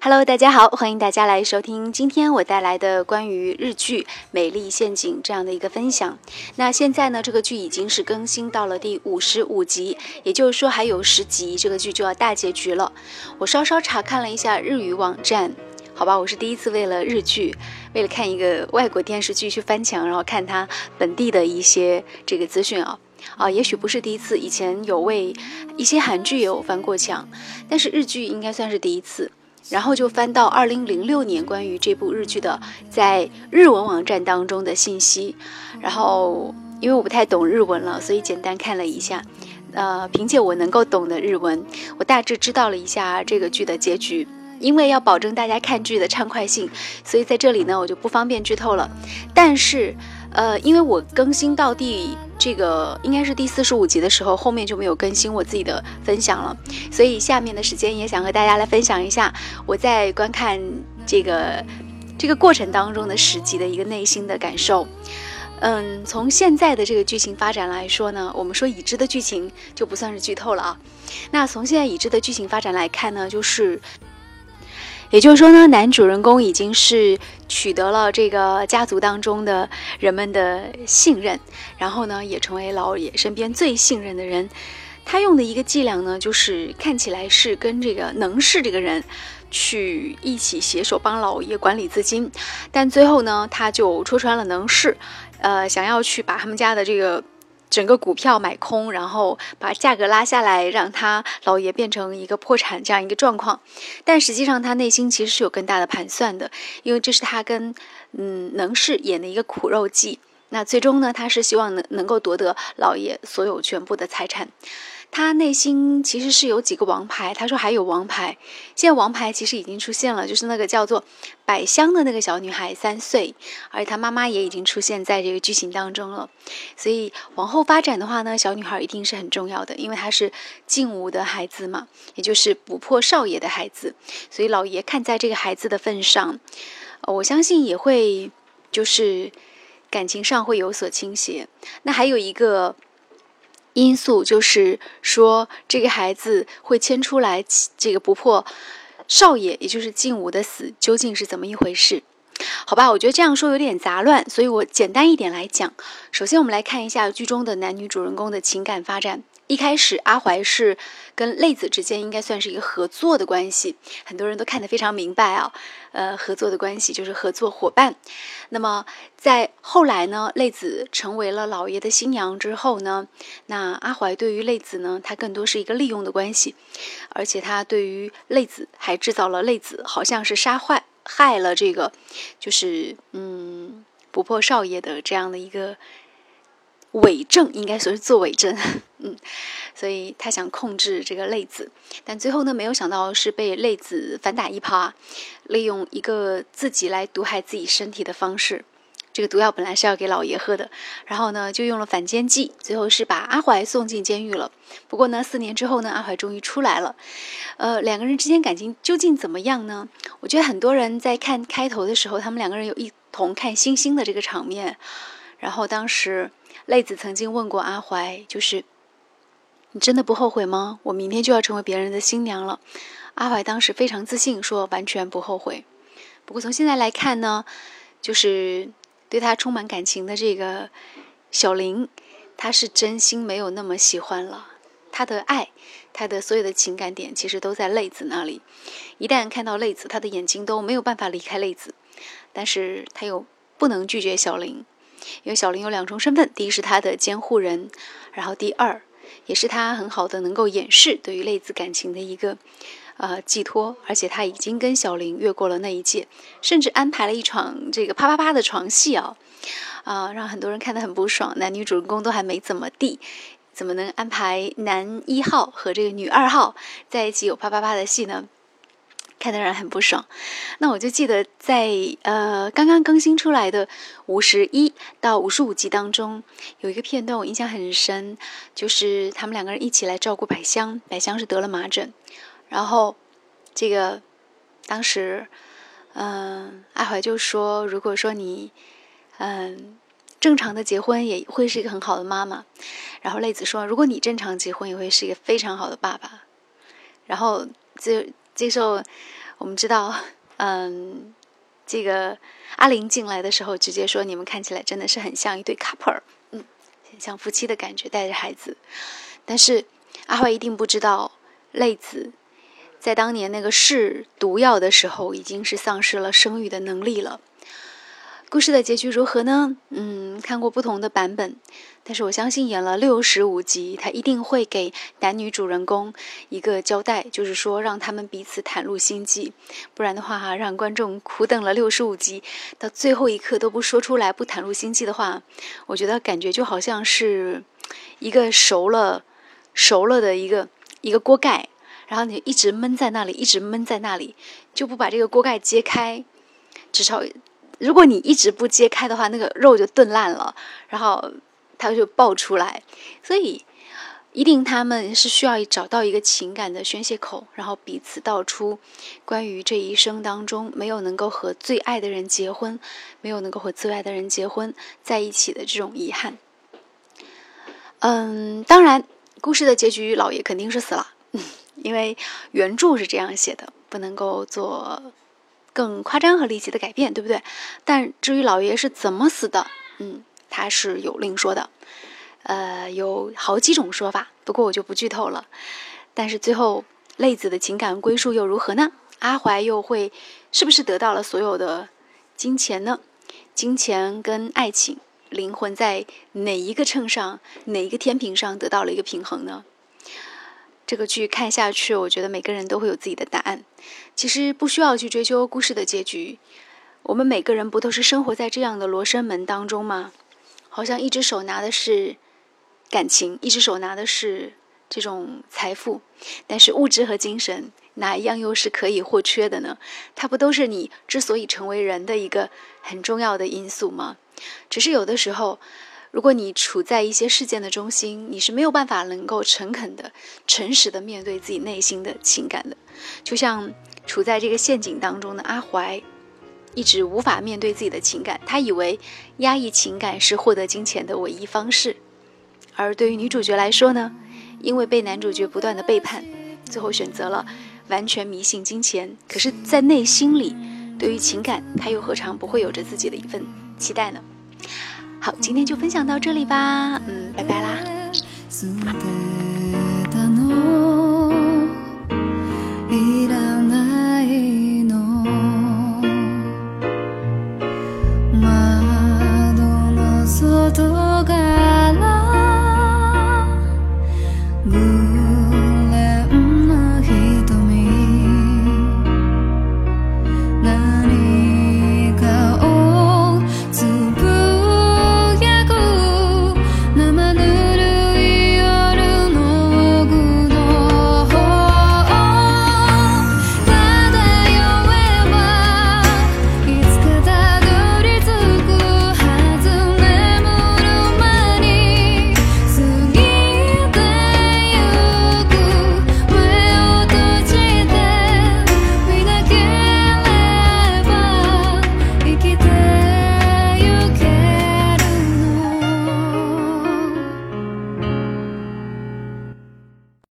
Hello，大家好，欢迎大家来收听今天我带来的关于日剧《美丽陷阱》这样的一个分享。那现在呢，这个剧已经是更新到了第五十五集，也就是说还有十集，这个剧就要大结局了。我稍稍查看了一下日语网站，好吧，我是第一次为了日剧，为了看一个外国电视剧去翻墙，然后看它本地的一些这个资讯啊啊，也许不是第一次，以前有为一些韩剧也有翻过墙，但是日剧应该算是第一次。然后就翻到二零零六年关于这部日剧的在日文网站当中的信息，然后因为我不太懂日文了，所以简单看了一下。呃，凭借我能够懂的日文，我大致知道了一下这个剧的结局。因为要保证大家看剧的畅快性，所以在这里呢，我就不方便剧透了。但是，呃，因为我更新到第这个应该是第四十五集的时候，后面就没有更新我自己的分享了，所以下面的时间也想和大家来分享一下我在观看这个这个过程当中的十集的一个内心的感受。嗯，从现在的这个剧情发展来说呢，我们说已知的剧情就不算是剧透了啊。那从现在已知的剧情发展来看呢，就是。也就是说呢，男主人公已经是取得了这个家族当中的人们的信任，然后呢，也成为老爷身边最信任的人。他用的一个伎俩呢，就是看起来是跟这个能氏这个人去一起携手帮老爷管理资金，但最后呢，他就戳穿了能氏，呃，想要去把他们家的这个。整个股票买空，然后把价格拉下来，让他老爷变成一个破产这样一个状况。但实际上，他内心其实是有更大的盘算的，因为这是他跟嗯能氏演的一个苦肉计。那最终呢，他是希望能能够夺得老爷所有全部的财产。他内心其实是有几个王牌，他说还有王牌。现在王牌其实已经出现了，就是那个叫做百香的那个小女孩，三岁，而且她妈妈也已经出现在这个剧情当中了。所以往后发展的话呢，小女孩一定是很重要的，因为她是静武的孩子嘛，也就是不破少爷的孩子。所以老爷看在这个孩子的份上，我相信也会就是感情上会有所倾斜。那还有一个。因素就是说，这个孩子会牵出来这个不破少爷，也就是静武的死究竟是怎么一回事？好吧，我觉得这样说有点杂乱，所以我简单一点来讲。首先，我们来看一下剧中的男女主人公的情感发展。一开始，阿怀是跟泪子之间应该算是一个合作的关系，很多人都看得非常明白啊。呃，合作的关系就是合作伙伴。那么在后来呢，泪子成为了老爷的新娘之后呢，那阿怀对于泪子呢，他更多是一个利用的关系，而且他对于泪子还制造了泪子好像是杀坏害了这个，就是嗯不破少爷的这样的一个。伪证应该说是作伪证，嗯，所以他想控制这个泪子，但最后呢，没有想到是被泪子反打一耙！利用一个自己来毒害自己身体的方式，这个毒药本来是要给老爷喝的，然后呢，就用了反间计，最后是把阿怀送进监狱了。不过呢，四年之后呢，阿怀终于出来了。呃，两个人之间感情究竟怎么样呢？我觉得很多人在看开头的时候，他们两个人有一同看星星的这个场面，然后当时。泪子曾经问过阿怀：“就是你真的不后悔吗？我明天就要成为别人的新娘了。”阿怀当时非常自信，说：“完全不后悔。”不过从现在来看呢，就是对他充满感情的这个小林，他是真心没有那么喜欢了。他的爱，他的所有的情感点，其实都在泪子那里。一旦看到泪子，他的眼睛都没有办法离开泪子，但是他又不能拒绝小林。因为小林有两重身份，第一是他的监护人，然后第二也是他很好的能够掩饰对于泪子感情的一个呃寄托，而且他已经跟小林越过了那一界，甚至安排了一场这个啪啪啪的床戏啊啊，让很多人看得很不爽。男女主人公都还没怎么地，怎么能安排男一号和这个女二号在一起有啪啪啪的戏呢？看得人很不爽，那我就记得在呃刚刚更新出来的五十一到五十五集当中，有一个片段我印象很深，就是他们两个人一起来照顾百香，百香是得了麻疹，然后这个当时嗯阿怀就说，如果说你嗯正常的结婚也会是一个很好的妈妈。然后泪子说，如果你正常结婚，也会是一个非常好的爸爸。然后这这时候我们知道，嗯，这个阿玲进来的时候直接说，你们看起来真的是很像一对 couple，嗯，像夫妻的感觉，带着孩子。但是阿怀一定不知道，泪子在当年那个试毒药的时候，已经是丧失了生育的能力了。故事的结局如何呢？嗯，看过不同的版本，但是我相信演了六十五集，他一定会给男女主人公一个交代，就是说让他们彼此袒露心迹。不然的话，哈，让观众苦等了六十五集，到最后一刻都不说出来，不袒露心迹的话，我觉得感觉就好像是一个熟了。熟了的一个一个锅盖，然后你一直闷在那里，一直闷在那里，就不把这个锅盖揭开。至少，如果你一直不揭开的话，那个肉就炖烂了，然后它就爆出来。所以，一定他们是需要找到一个情感的宣泄口，然后彼此道出关于这一生当中没有能够和最爱的人结婚，没有能够和最爱的人结婚在一起的这种遗憾。嗯，当然。故事的结局，老爷肯定是死了，因为原著是这样写的，不能够做更夸张和离奇的改变，对不对？但至于老爷是怎么死的，嗯，他是有另说的，呃，有好几种说法，不过我就不剧透了。但是最后泪子的情感归宿又如何呢？阿怀又会是不是得到了所有的金钱呢？金钱跟爱情。灵魂在哪一个秤上，哪一个天平上得到了一个平衡呢？这个剧看下去，我觉得每个人都会有自己的答案。其实不需要去追究故事的结局，我们每个人不都是生活在这样的罗生门当中吗？好像一只手拿的是感情，一只手拿的是这种财富，但是物质和精神哪一样又是可以或缺的呢？它不都是你之所以成为人的一个很重要的因素吗？只是有的时候，如果你处在一些事件的中心，你是没有办法能够诚恳的、诚实的面对自己内心的情感的。就像处在这个陷阱当中的阿怀，一直无法面对自己的情感，他以为压抑情感是获得金钱的唯一方式。而对于女主角来说呢，因为被男主角不断的背叛，最后选择了完全迷信金钱。可是，在内心里，对于情感，他又何尝不会有着自己的一份？期待呢。好，今天就分享到这里吧。嗯，拜拜啦。